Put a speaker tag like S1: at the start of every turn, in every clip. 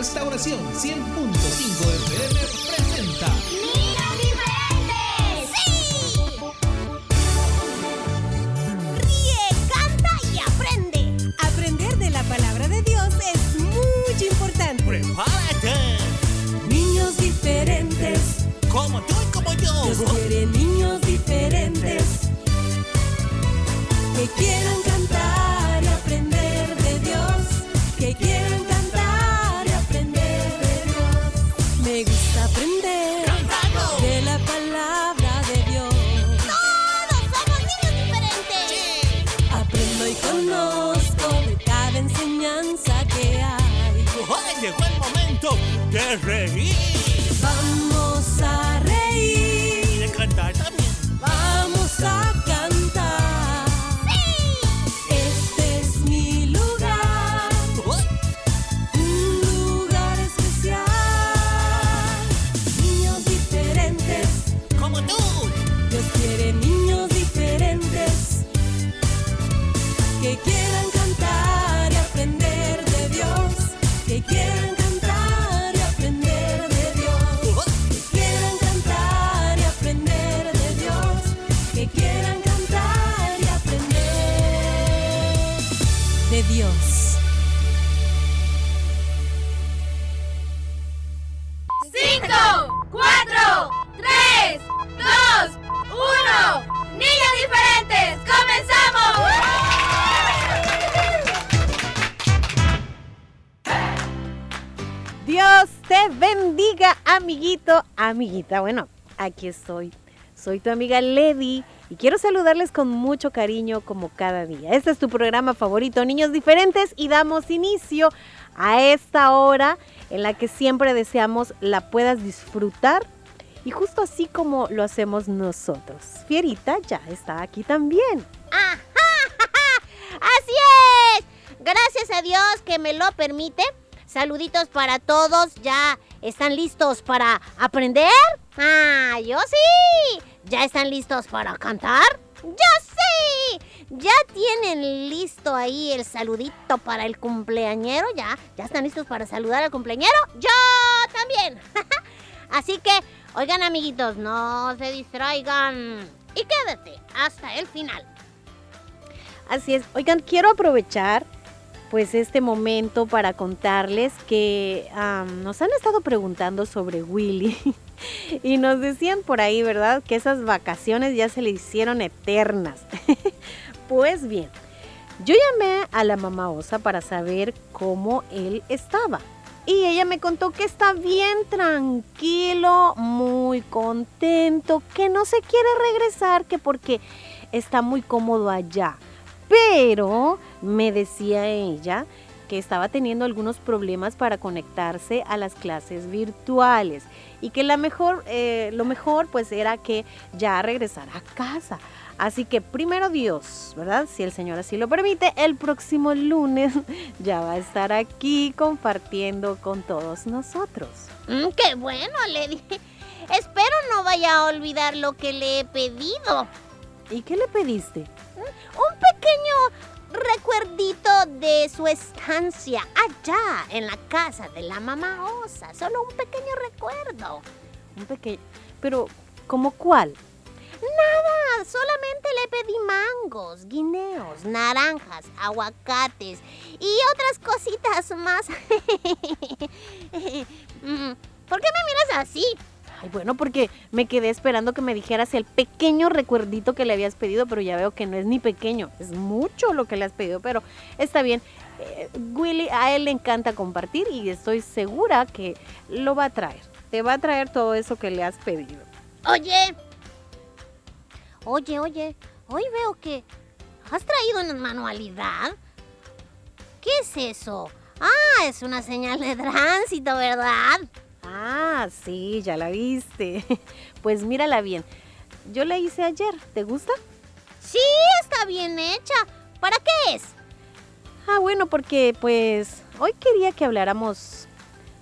S1: Restauración 100.5 FM presenta
S2: ¡Niños diferentes! ¡Sí! Ríe, canta y aprende.
S3: Aprender de la palabra de Dios es muy importante.
S4: ¡Prepárate!
S3: Niños diferentes.
S4: Como tú y como yo.
S3: Dios quiere niños diferentes. Que quieran
S4: momento de
S5: amiguita. Bueno, aquí estoy. Soy tu amiga Lady y quiero saludarles con mucho cariño como cada día. Este es tu programa favorito, Niños Diferentes, y damos inicio a esta hora en la que siempre deseamos la puedas disfrutar y justo así como lo hacemos nosotros. Fierita ya está aquí también.
S2: ¡Ajá! ¡Así es! Gracias a Dios que me lo permite. Saluditos para todos. ¿Ya están listos para aprender? ¡Ah, yo sí! ¿Ya están listos para cantar? ¡Yo sí! ¿Ya tienen listo ahí el saludito para el cumpleañero? ¿Ya? ¿Ya están listos para saludar al cumpleañero? ¡Yo también! Así que, oigan amiguitos, no se distraigan. Y quédate hasta el final.
S5: Así es. Oigan, quiero aprovechar pues este momento para contarles que nos han estado preguntando sobre Willy y nos decían por ahí, ¿verdad? Que esas vacaciones ya se le hicieron eternas. pues bien, yo llamé a la mamá osa para saber cómo él estaba. Y ella me contó que está bien tranquilo, muy contento, que no se quiere regresar, que porque está muy cómodo allá. Pero me decía ella que estaba teniendo algunos problemas para conectarse a las clases virtuales y que la mejor, eh, lo mejor pues era que ya regresara a casa. Así que primero Dios, ¿verdad? Si el Señor así lo permite, el próximo lunes ya va a estar aquí compartiendo con todos nosotros.
S2: Mm, ¡Qué bueno, Lady! Espero no vaya a olvidar lo que le he pedido.
S5: ¿Y qué le pediste?
S2: Un pequeño recuerdito de su estancia allá en la casa de la mamá osa. Solo un pequeño recuerdo.
S5: Un pequeño... Pero, ¿cómo cuál?
S2: Nada, solamente le pedí mangos, guineos, naranjas, aguacates y otras cositas más. Mm, ¿Por qué me miras así?
S5: Ay, bueno, porque me quedé esperando que me dijeras el pequeño recuerdito que le habías pedido, pero ya veo que no es ni pequeño, es mucho lo que le has pedido, pero está bien. Eh, Willy, a él le encanta compartir y estoy segura que lo va a traer. Te va a traer todo eso que le has pedido.
S2: Oye. Oye, oye. Hoy veo que has traído una manualidad. ¿Qué es eso? Ah, es una señal de tránsito, ¿verdad?
S5: Ah, sí, ya la viste. Pues mírala bien. Yo la hice ayer, ¿te gusta?
S2: Sí, está bien hecha. ¿Para qué es?
S5: Ah, bueno, porque pues hoy quería que habláramos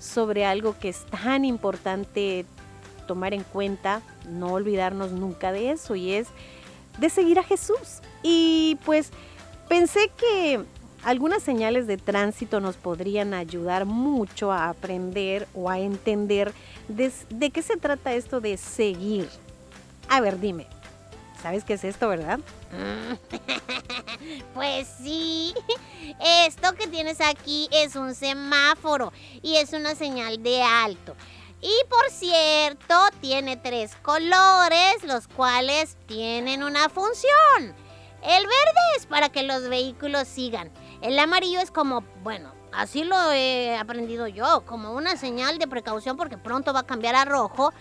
S5: sobre algo que es tan importante tomar en cuenta, no olvidarnos nunca de eso, y es de seguir a Jesús. Y pues pensé que algunas señales de tránsito nos podrían ayudar mucho a aprender o a entender de, qué se trata esto de seguir. A ver, dime, ¿sabes qué es esto, verdad?
S2: Pues sí, esto que tienes aquí es un semáforo y es una señal de alto. Y por cierto, tiene tres colores, los cuales tienen una función. El verde es para que los vehículos sigan. El amarillo es como, bueno, así lo he aprendido yo, como una señal de precaución porque pronto va a cambiar a rojo.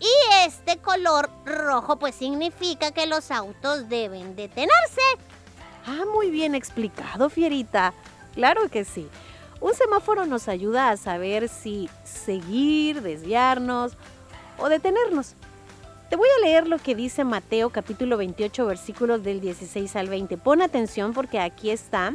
S2: Y este color rojo pues significa que los autos deben detenerse.
S5: Ah, muy bien explicado, Fierita. Claro que sí. Un semáforo nos ayuda a saber si seguir, desviarnos o detenernos. Te voy a leer lo que dice Mateo capítulo 28 versículos del 16 al 20. Pon atención porque aquí está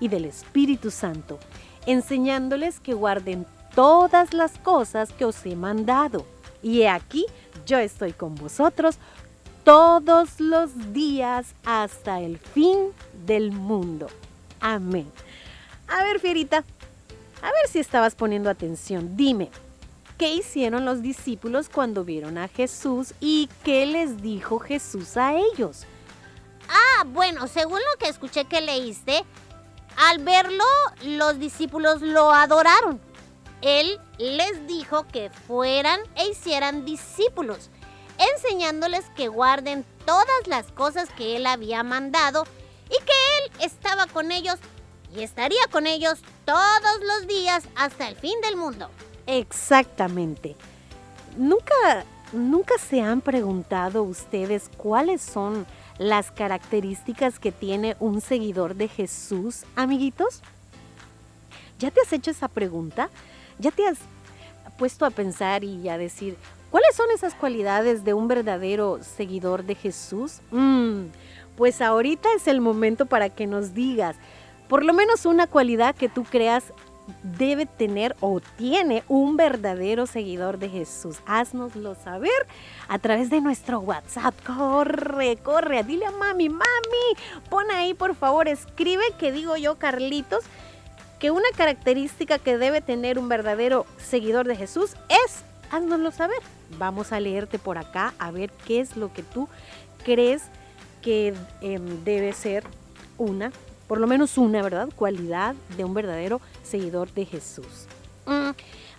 S5: y del Espíritu Santo, enseñándoles que guarden todas las cosas que os he mandado. Y he aquí, yo estoy con vosotros todos los días hasta el fin del mundo. Amén. A ver, Fierita, a ver si estabas poniendo atención. Dime, ¿qué hicieron los discípulos cuando vieron a Jesús y qué les dijo Jesús a ellos?
S2: Ah, bueno, según lo que escuché que leíste, al verlo los discípulos lo adoraron. Él les dijo que fueran e hicieran discípulos, enseñándoles que guarden todas las cosas que él había mandado y que él estaba con ellos y estaría con ellos todos los días hasta el fin del mundo.
S5: Exactamente. Nunca, nunca se han preguntado ustedes cuáles son las características que tiene un seguidor de Jesús, amiguitos. ¿Ya te has hecho esa pregunta? ¿Ya te has puesto a pensar y a decir, ¿cuáles son esas cualidades de un verdadero seguidor de Jesús? Mm, pues ahorita es el momento para que nos digas por lo menos una cualidad que tú creas debe tener o tiene un verdadero seguidor de Jesús. Haznoslo saber a través de nuestro WhatsApp. Corre, corre, dile a mami, mami, pon ahí por favor, escribe que digo yo, Carlitos, que una característica que debe tener un verdadero seguidor de Jesús es, haznoslo saber. Vamos a leerte por acá a ver qué es lo que tú crees que em, debe ser una por lo menos una, ¿verdad? Cualidad de un verdadero seguidor de Jesús.
S2: Mm,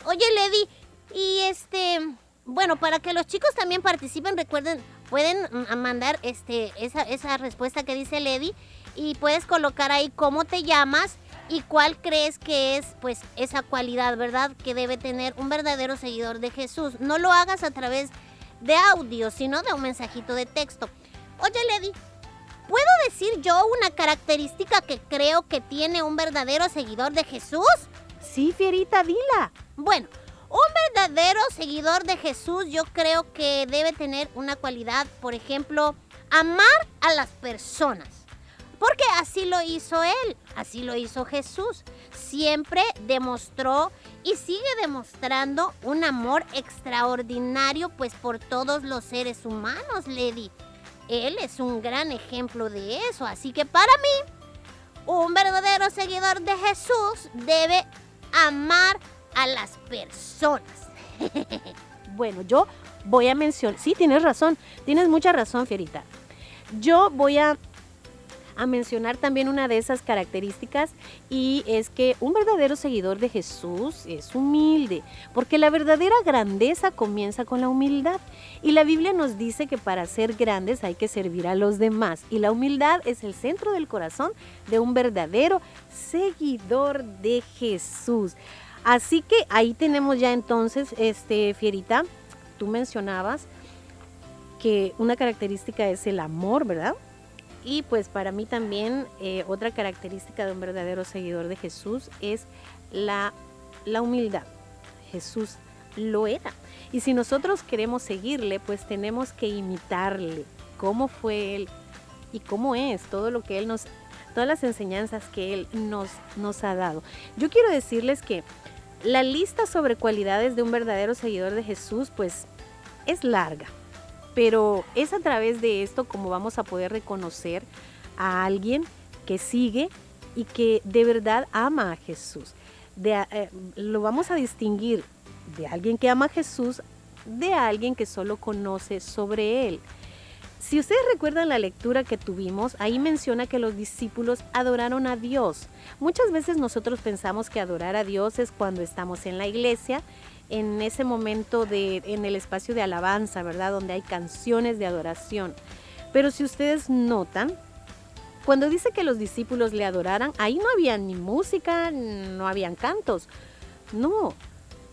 S2: Oye, Lady, y este, bueno, para que los chicos también participen, recuerden, pueden mm, mandar este, esa, respuesta que dice Lady y puedes colocar ahí cómo te llamas y cuál crees que es, pues, esa cualidad, ¿verdad? Que debe tener un verdadero seguidor de Jesús. No lo hagas a través de audio, sino de un mensajito de texto. Oye, Lady, ¿Puedo decir yo una característica que creo que tiene un verdadero seguidor de Jesús?
S5: Sí, Fierita, dila.
S2: Bueno, un verdadero seguidor de Jesús yo creo que debe tener una cualidad, por ejemplo, amar a las personas. Porque así lo hizo Él, así lo hizo Jesús. Siempre demostró y sigue demostrando un amor extraordinario pues por todos los seres humanos, Lady. Él es un gran ejemplo de eso. Así que para mí, un verdadero seguidor de Jesús debe amar a las personas.
S5: bueno, yo voy a mencionar, sí, tienes razón, tienes mucha razón, Fierita. Yo voy a a mencionar también una de esas características y es que un verdadero seguidor de Jesús es humilde, porque la verdadera grandeza comienza con la humildad. Y la Biblia nos dice que para ser grandes hay que servir a los demás y la humildad es el centro del corazón de un verdadero seguidor de Jesús. Así que ahí tenemos ya entonces, este Fierita, tú mencionabas que una característica es el amor, ¿verdad? Y pues para mí también eh, otra característica de un verdadero seguidor de Jesús es la, la humildad. Jesús lo era. Y si nosotros queremos seguirle, pues tenemos que imitarle cómo fue él y cómo es todo lo que él nos, todas las enseñanzas que él nos, nos ha dado. Yo quiero decirles que la lista sobre cualidades de un verdadero seguidor de Jesús, pues es larga, pero es a través de esto como vamos a poder reconocer a alguien que sigue y que de verdad ama a Jesús. Eh, lo vamos a distinguir de alguien que ama a Jesús de alguien que solo conoce sobre él. Si ustedes recuerdan la lectura que tuvimos, ahí menciona que los discípulos adoraron a Dios. Muchas veces nosotros pensamos que adorar a Dios es cuando estamos en la iglesia, en ese momento de en el espacio de alabanza, ¿verdad? Donde hay canciones de adoración. Pero si ustedes notan, cuando dice que los discípulos le adoraran, ahí no había ni música, no habían cantos. No,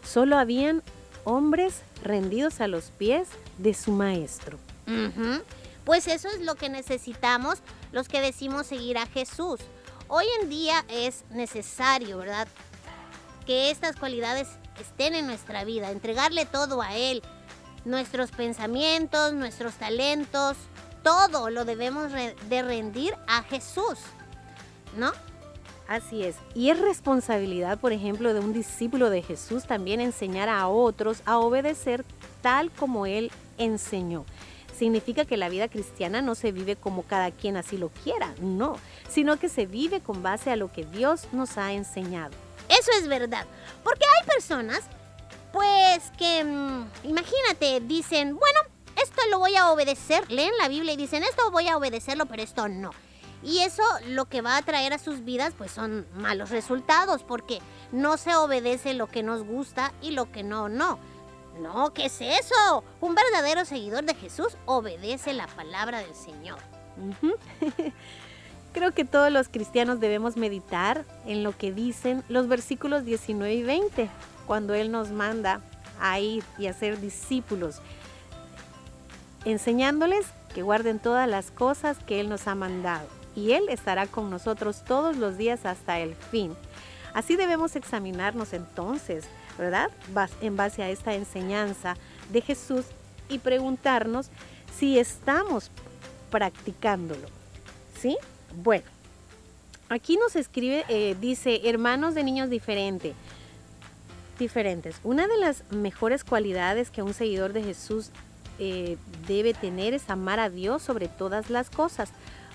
S5: solo habían hombres rendidos a los pies de su maestro.
S2: Pues eso es lo que necesitamos los que decimos seguir a Jesús. Hoy en día es necesario, ¿verdad? Que estas cualidades estén en nuestra vida, entregarle todo a Él, nuestros pensamientos, nuestros talentos, todo lo debemos de rendir a Jesús, ¿no?
S5: Así es. Y es responsabilidad, por ejemplo, de un discípulo de Jesús también enseñar a otros a obedecer tal como Él enseñó. Significa que la vida cristiana no se vive como cada quien así lo quiera, no, sino que se vive con base a lo que Dios nos ha enseñado.
S2: Eso es verdad. Porque hay personas, pues, que, mm, imagínate, dicen, bueno, esto lo voy a obedecer. Leen la Biblia y dicen, esto voy a obedecerlo, pero esto no. Y eso lo que va a traer a sus vidas, pues son malos resultados, porque no se obedece lo que nos gusta y lo que no, no. No, ¿qué es eso? Un verdadero seguidor de Jesús obedece la palabra del Señor.
S5: Creo que todos los cristianos debemos meditar en lo que dicen los versículos 19 y 20, cuando Él nos manda a ir y a ser discípulos, enseñándoles que guarden todas las cosas que Él nos ha mandado, y Él estará con nosotros todos los días hasta el fin. Así debemos examinarnos entonces, ¿verdad? En base a esta enseñanza de Jesús y preguntarnos si estamos practicándolo. ¿Sí? Bueno, aquí nos escribe, eh, dice, hermanos de niños diferentes. Diferentes. Una de las mejores cualidades que un seguidor de Jesús eh, debe tener es amar a Dios sobre todas las cosas,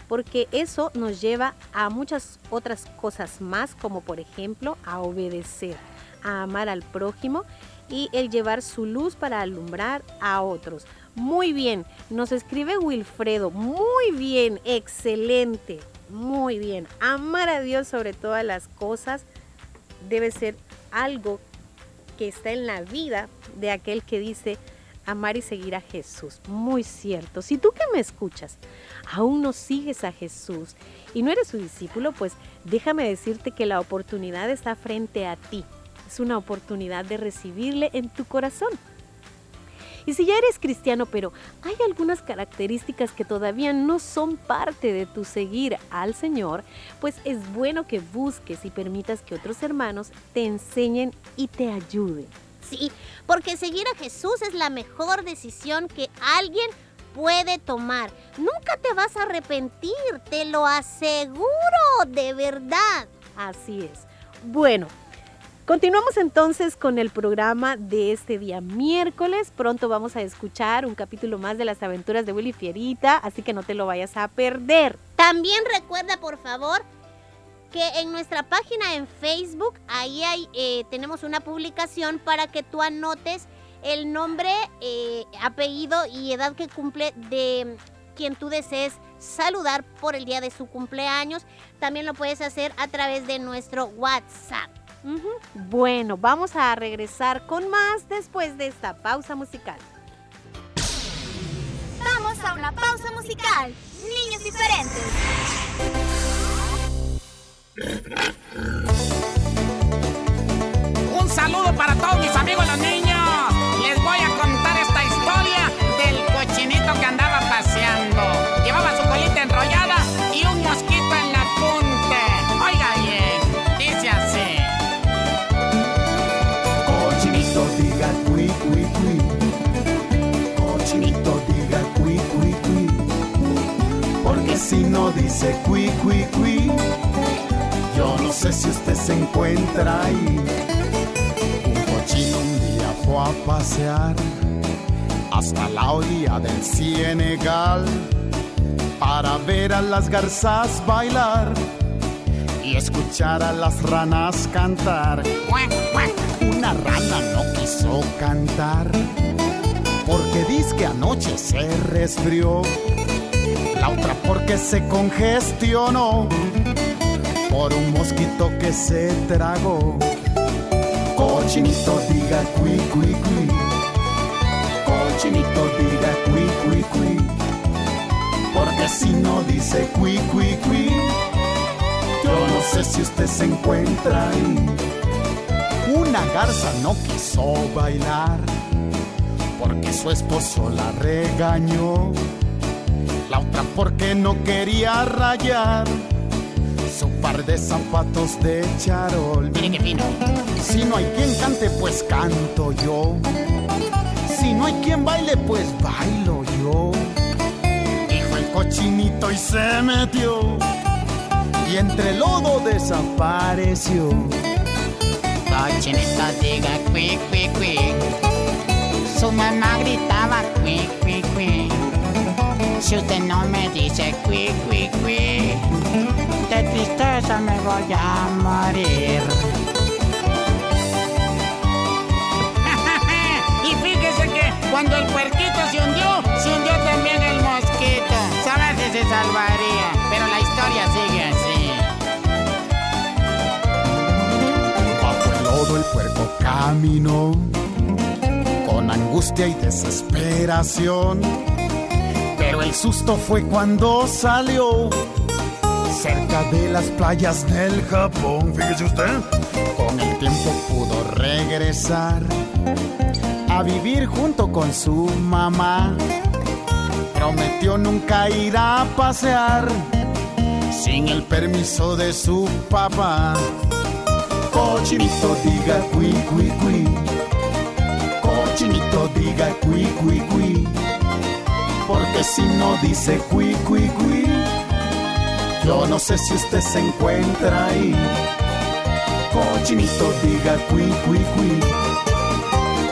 S5: porque eso nos lleva a muchas otras cosas más, como por ejemplo a obedecer, a amar al prójimo y el llevar su luz para alumbrar a otros. Muy bien, nos escribe Wilfredo, muy bien, excelente, muy bien. Amar a Dios sobre todas las cosas debe ser algo que está en la vida de aquel que dice amar y seguir a Jesús. Muy cierto. Si tú que me escuchas aún no sigues a Jesús y no eres su discípulo, pues déjame decirte que la oportunidad está frente a ti. Es una oportunidad de recibirle en tu corazón. Y si ya eres cristiano, pero hay algunas características que todavía no son parte de tu seguir al Señor, pues es bueno que busques y permitas que otros hermanos te enseñen y te ayuden.
S2: Sí, porque seguir a Jesús es la mejor decisión que alguien puede tomar. Nunca te vas a arrepentir, te lo aseguro, de verdad.
S5: Así es. Bueno, continuamos entonces con el programa de este día miércoles. Pronto vamos a escuchar un capítulo más de las aventuras de Willy Fierita, así que no te lo vayas a perder.
S2: También recuerda, por favor, que en nuestra página en Facebook, ahí hay, eh, tenemos una publicación para que tú anotes el nombre, eh, apellido y edad que cumple de quien tú desees saludar por el día de su cumpleaños. También lo puedes hacer a través de nuestro WhatsApp.
S5: Bueno, vamos a regresar con más después de esta pausa musical.
S6: Vamos a una pausa musical. Niños diferentes.
S7: Un saludo para todos mis amigos los niños.
S8: Si no dice cui cui cui, yo no sé si usted se encuentra ahí. Un cochino un día fue a pasear hasta la orilla del Senegal para ver a las garzas bailar y escuchar a las ranas cantar. Una rana no quiso cantar porque dice que anoche se resfrió. La otra porque se congestionó por un mosquito que se tragó. Cochinito diga cui cui cui. Cochinito diga cui cui cui. Porque si no dice cui cui cui, yo no sé si usted se encuentra ahí. Una garza no quiso bailar porque su esposo la regañó. La otra porque no quería rayar su par de zapatos de charol.
S7: Miren qué fino.
S8: Si no hay quien cante, pues canto yo. Si no hay quien baile, pues bailo yo. Dijo el cochinito y se metió. Y entre el lodo desapareció.
S7: Cochinito diga cui cui cui. Su mamá gritaba cui cui cui. Si usted no me dice cui cui cui, de tristeza me voy a morir. y fíjese que cuando el puerquito se hundió, se hundió también el mosquito. Saber si se salvaría, pero la historia sigue así.
S8: Bajo el lodo el puerco caminó con angustia y desesperación. El susto fue cuando salió cerca de las playas del Japón. Fíjese usted. Con el tiempo pudo regresar a vivir junto con su mamá. Prometió nunca ir a pasear sin el permiso de su papá. Cochinito diga cui cui cui. Cochinito diga cui cui cui. Porque si no dice cui cui cui, yo no sé si usted se encuentra ahí. Cochinito diga cui cui cui.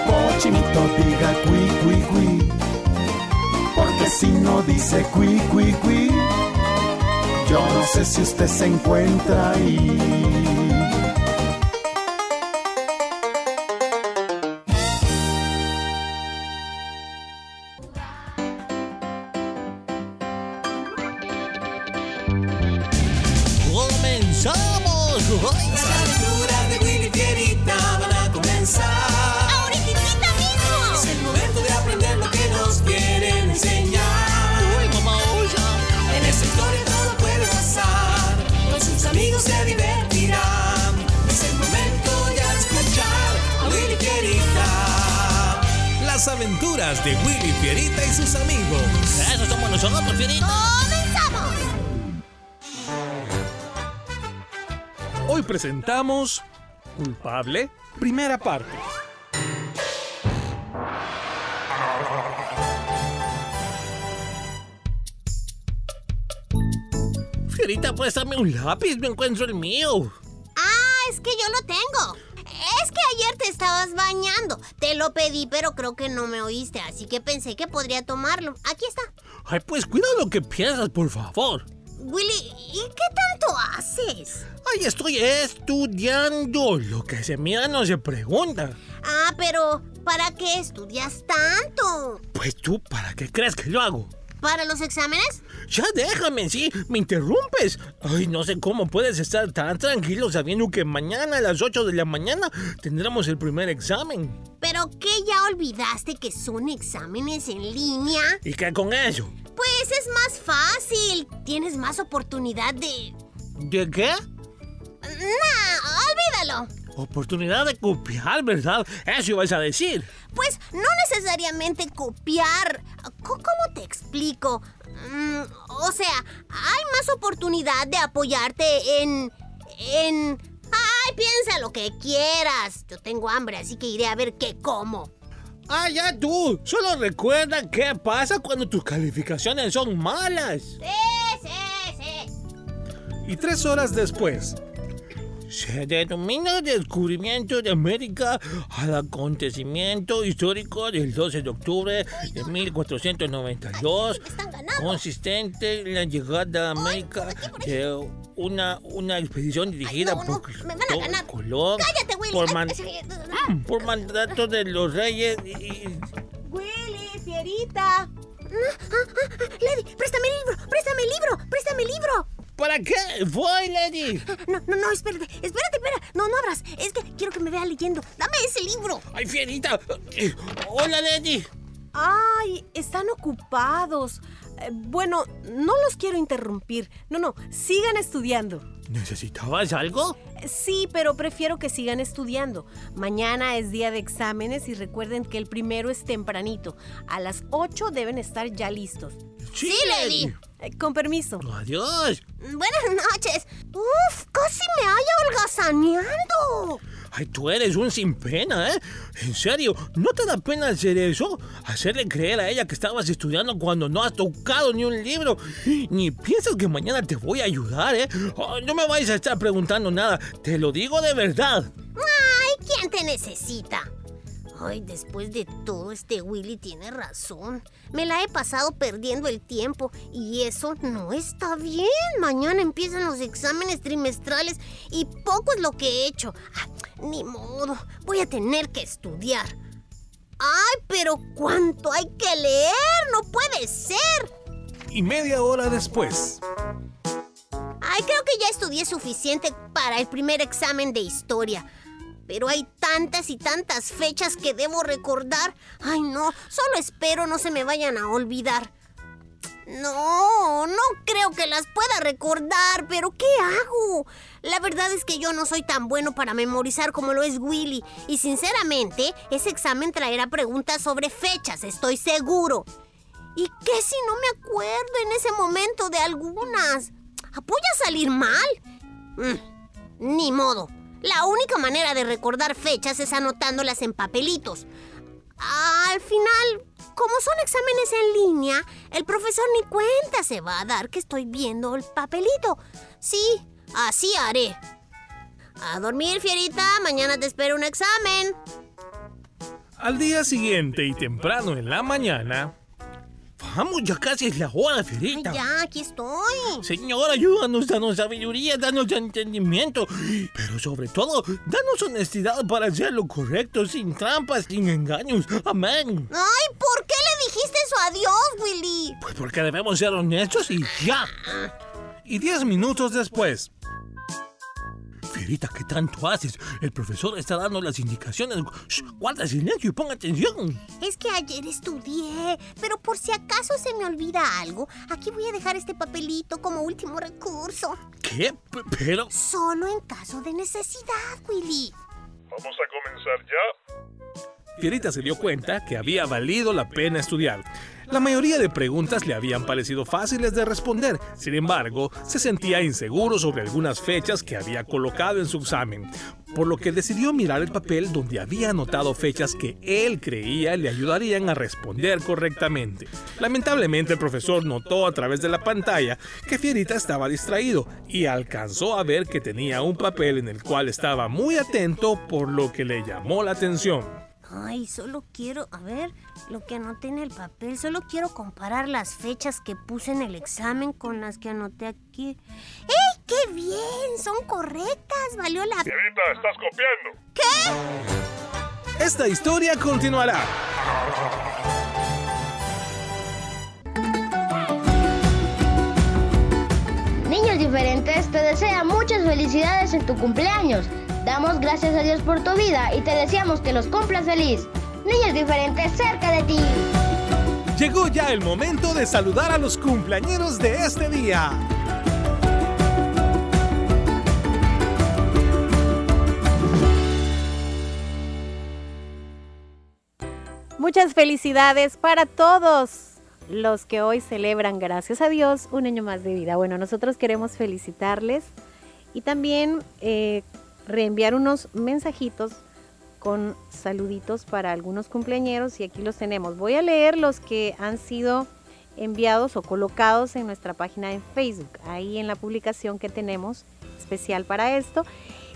S8: Cochinito diga cui cui cui. Porque si no dice cui cui cui, yo no sé si usted se encuentra ahí.
S3: Aventuras de Willy Fierita
S1: y sus amigos.
S4: Eso somos nosotros, Fierita.
S6: ¡Comenzamos!
S1: Hoy presentamos Culpable, primera parte.
S4: Fierita, préstame un lápiz, no encuentro el mío.
S2: Ah, es que yo lo tengo. Es que ayer te estabas bañando. Te lo pedí, pero creo que no me oíste, así que pensé que podría tomarlo. Aquí está.
S4: Ay, pues cuida lo que piensas, por favor.
S2: Willy, ¿y qué tanto haces?
S4: Ay, estoy estudiando. Lo que se mira no se pregunta.
S2: Ah, pero ¿para qué estudias tanto?
S4: Pues tú, ¿para qué crees que lo hago?
S2: ¿Para los exámenes?
S4: Ya déjame, sí, me interrumpes. Ay, no sé cómo puedes estar tan tranquilo sabiendo que mañana a las 8 de la mañana tendremos el primer examen.
S2: ¿Pero qué ya olvidaste que son exámenes en línea?
S4: ¿Y qué con eso?
S2: Pues es más fácil. Tienes más oportunidad de...
S4: ¿De qué?
S2: Nah, olvídalo.
S4: Oportunidad de copiar, ¿verdad? Eso ibas a decir.
S2: Pues no necesariamente copiar. Co- ¿Cómo te explico? Mm, o sea, hay más oportunidad de apoyarte en... en... Ay, piensa lo que quieras. Yo tengo hambre, así que iré a ver qué como.
S4: Ah, ya tú. Solo recuerda qué pasa cuando tus calificaciones son malas.
S2: Sí, sí, sí.
S4: Y tres horas después. Se denomina descubrimiento de América al acontecimiento histórico del 12 de octubre de 1492,
S2: Me están ganando.
S4: consistente en la llegada a América de una, una expedición dirigida
S2: Ay, no, no,
S4: por
S2: ganar.
S4: Colón
S2: Cállate, Willy.
S4: por, man- por mandato de los reyes y,
S5: Willy, Fierita.
S2: Lady, préstame el libro, préstame el libro, préstame el libro.
S4: ¿Para qué? Voy, Lady.
S2: No, no, no, espérate, espérate, espera. No, no abras. Es que quiero que me vea leyendo. Dame ese libro.
S4: Ay, fierita. Hola, Lady.
S5: Ay, están ocupados. Eh, bueno, no los quiero interrumpir. No, no, sigan estudiando.
S4: ¿Necesitabas algo?
S5: Sí, pero prefiero que sigan estudiando. Mañana es día de exámenes y recuerden que el primero es tempranito. A las 8 deben estar ya listos.
S4: Sí,
S2: Lady.
S5: Eh, con permiso.
S4: Adiós.
S2: Buenas noches. Uf, casi me haya holgazaneando.
S4: Ay, tú eres un sin pena, ¿eh? En serio, ¿no te da pena hacer eso? Hacerle creer a ella que estabas estudiando cuando no has tocado ni un libro. Ni piensas que mañana te voy a ayudar, ¿eh? Ay, no me vais a estar preguntando nada. Te lo digo de verdad.
S2: Ay, ¿quién te necesita? Ay, después de todo, este Willy tiene razón. Me la he pasado perdiendo el tiempo y eso no está bien. Mañana empiezan los exámenes trimestrales y poco es lo que he hecho. Ah, ni modo, voy a tener que estudiar. Ay, pero ¿cuánto hay que leer? No puede ser.
S1: Y media hora después.
S2: Ay, creo que ya estudié suficiente para el primer examen de historia. Pero hay tantas y tantas fechas que debo recordar. Ay, no, solo espero no se me vayan a olvidar. No, no creo que las pueda recordar, pero ¿qué hago? La verdad es que yo no soy tan bueno para memorizar como lo es Willy. Y sinceramente, ese examen traerá preguntas sobre fechas, estoy seguro. ¿Y qué si no me acuerdo en ese momento de algunas? ¿Voy a salir mal? Mm, ni modo. La única manera de recordar fechas es anotándolas en papelitos. Al final, como son exámenes en línea, el profesor ni cuenta se va a dar que estoy viendo el papelito. Sí, así haré. A dormir, fierita. Mañana te espero un examen.
S1: Al día siguiente y temprano en la mañana.
S4: Vamos, ya casi es la hora, Fierita.
S2: ya, aquí estoy.
S4: Señor, ayúdanos, danos sabiduría, danos entendimiento, pero sobre todo, danos honestidad para hacer lo correcto, sin trampas, sin engaños. Amén.
S2: Ay, ¿por qué le dijiste eso a Dios, Willy?
S4: Pues porque debemos ser honestos y ya.
S1: Y diez minutos después.
S4: Fierita, ¿qué tanto haces? El profesor está dando las indicaciones. Shh, guarda silencio y pon atención.
S2: Es que ayer estudié, pero por si acaso se me olvida algo, aquí voy a dejar este papelito como último recurso.
S4: ¿Qué? P- Pero...
S2: Solo en caso de necesidad, Willy.
S9: ¿Vamos a comenzar ya?
S1: Fierita se dio cuenta que había valido la pena estudiar. La mayoría de preguntas le habían parecido fáciles de responder, sin embargo, se sentía inseguro sobre algunas fechas que había colocado en su examen, por lo que decidió mirar el papel donde había anotado fechas que él creía le ayudarían a responder correctamente. Lamentablemente el profesor notó a través de la pantalla que Fierita estaba distraído y alcanzó a ver que tenía un papel en el cual estaba muy atento por lo que le llamó la atención.
S2: Ay, solo quiero, a ver, lo que anoté en el papel, solo quiero comparar las fechas que puse en el examen con las que anoté aquí. ¡Ey, qué bien! Son correctas, valió la...
S9: Fierita, estás copiando.
S1: Esta historia continuará.
S10: Niños diferentes te desea muchas felicidades en tu cumpleaños. Damos gracias a Dios por tu vida y te deseamos que los cumplas feliz. Niños diferentes cerca de ti.
S1: Llegó ya el momento de saludar a los cumpleañeros de este día.
S5: Muchas felicidades para todos los que hoy celebran, gracias a Dios, un año más de vida. Bueno, nosotros queremos felicitarles y también eh, reenviar unos mensajitos con saluditos para algunos cumpleañeros y aquí los tenemos. Voy a leer los que han sido enviados o colocados en nuestra página en Facebook, ahí en la publicación que tenemos especial para esto.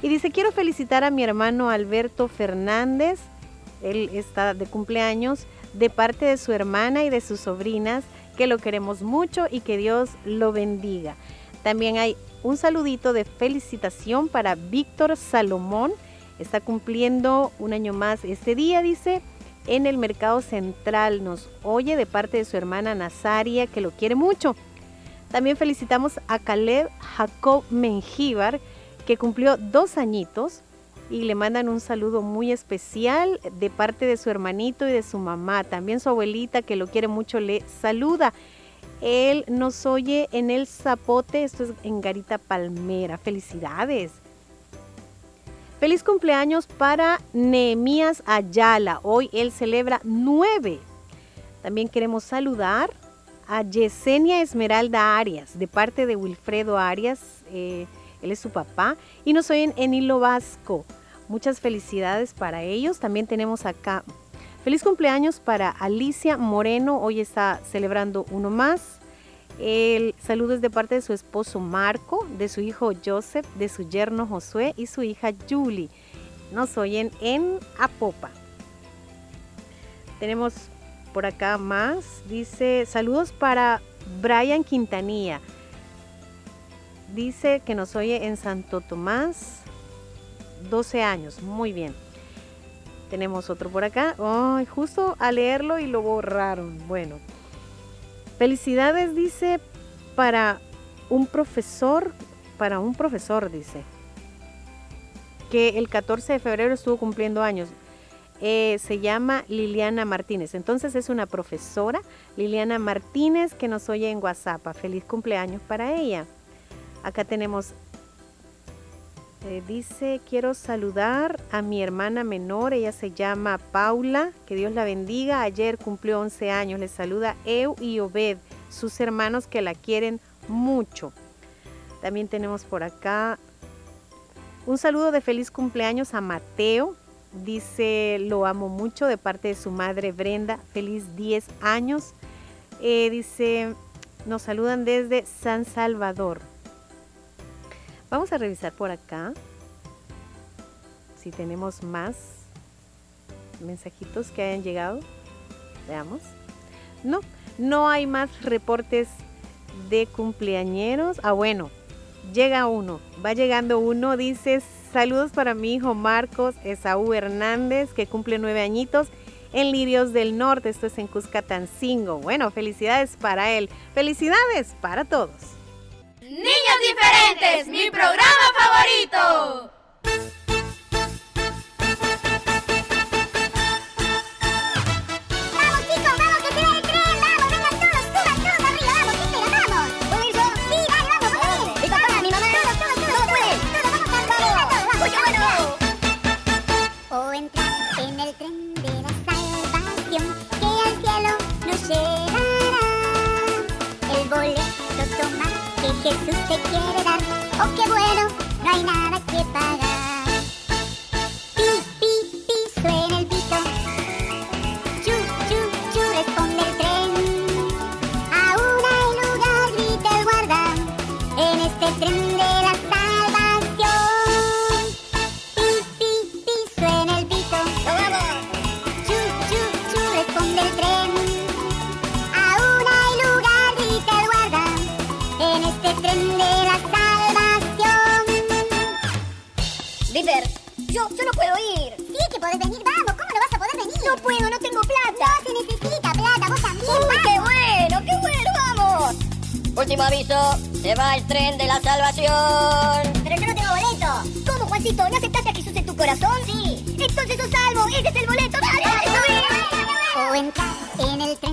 S5: Y dice, quiero felicitar a mi hermano Alberto Fernández, él está de cumpleaños, de parte de su hermana y de sus sobrinas, que lo queremos mucho y que Dios lo bendiga. También hay un saludito de felicitación para Víctor Salomón, está cumpliendo un año más este día, dice, en el Mercado Central. Nos oye de parte de su hermana Nazaria, que lo quiere mucho. También felicitamos a Caleb Jacob Mengíbar, que cumplió dos añitos y le mandan un saludo muy especial de parte de su hermanito y de su mamá. También su abuelita, que lo quiere mucho, le saluda. Él nos oye en el Zapote, esto es en Garita Palmera. Felicidades. Feliz cumpleaños para Nehemías Ayala. Hoy él celebra nueve. También queremos saludar a Yesenia Esmeralda Arias, de parte de Wilfredo Arias. eh, él es su papá. Y nos oyen en Hilo Vasco. Muchas felicidades para ellos. También tenemos acá. Feliz cumpleaños para Alicia Moreno. Hoy está celebrando uno más. El saludo es de parte de su esposo Marco, de su hijo Joseph, de su yerno Josué y su hija Julie. Nos oyen en Apopa. Tenemos por acá más. Dice, saludos para Brian Quintanilla. Dice que nos oye en Santo Tomás, 12 años. Muy bien. Tenemos otro por acá. Ay, justo a leerlo y lo borraron. Bueno. Felicidades, dice, para un profesor, para un profesor, dice, que el 14 de febrero estuvo cumpliendo años. Eh, se llama Liliana Martínez. Entonces es una profesora, Liliana Martínez, que nos oye en WhatsApp. Feliz cumpleaños para ella. Acá tenemos, eh, dice, quiero saludar a mi hermana menor, ella se llama Paula, que Dios la bendiga. Ayer cumplió 11 años, le saluda Eu y Obed, sus hermanos que la quieren mucho. También tenemos por acá un saludo de feliz cumpleaños a Mateo. Dice, lo amo mucho de parte de su madre Brenda. Feliz 10 años. Eh, dice, nos saludan desde San Salvador. Vamos a revisar por acá si tenemos más mensajitos que hayan llegado. Veamos. No, no hay más reportes de cumpleañeros. Ah, bueno, llega uno. Va llegando uno. Dice, saludos para mi hijo Marcos Esaú Hernández, que cumple nueve añitos en Lirios del Norte. Esto es en Cuscatancingo. Bueno, felicidades para él. Felicidades para todos.
S6: Diferentes, mi programa favorito.
S11: De la salvación.
S10: Viper, yo, yo no puedo ir.
S11: Sí que podés venir, vamos, ¿cómo no vas a poder venir?
S10: No puedo, no tengo plata.
S11: No se necesita plata, vos también,
S10: Uy, qué bueno, qué bueno, vamos. Último aviso, se va el tren de la salvación.
S11: Pero yo no tengo boleto.
S10: ¿Cómo, Juancito? ¿No aceptaste a Jesús en tu corazón?
S11: Sí.
S10: Entonces sos salvo, ese es el boleto, dale.
S11: O entrar en el tren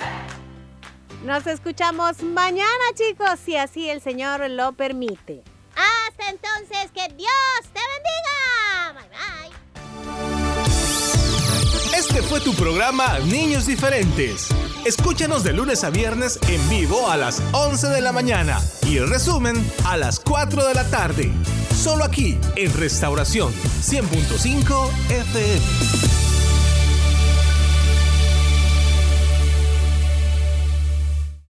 S5: Nos escuchamos mañana, chicos, si así el Señor lo permite.
S2: Hasta entonces, que Dios te bendiga. Bye bye.
S1: Este fue tu programa Niños Diferentes. Escúchanos de lunes a viernes en vivo a las 11 de la mañana y el resumen a las 4 de la tarde. Solo aquí en Restauración 100.5 FM.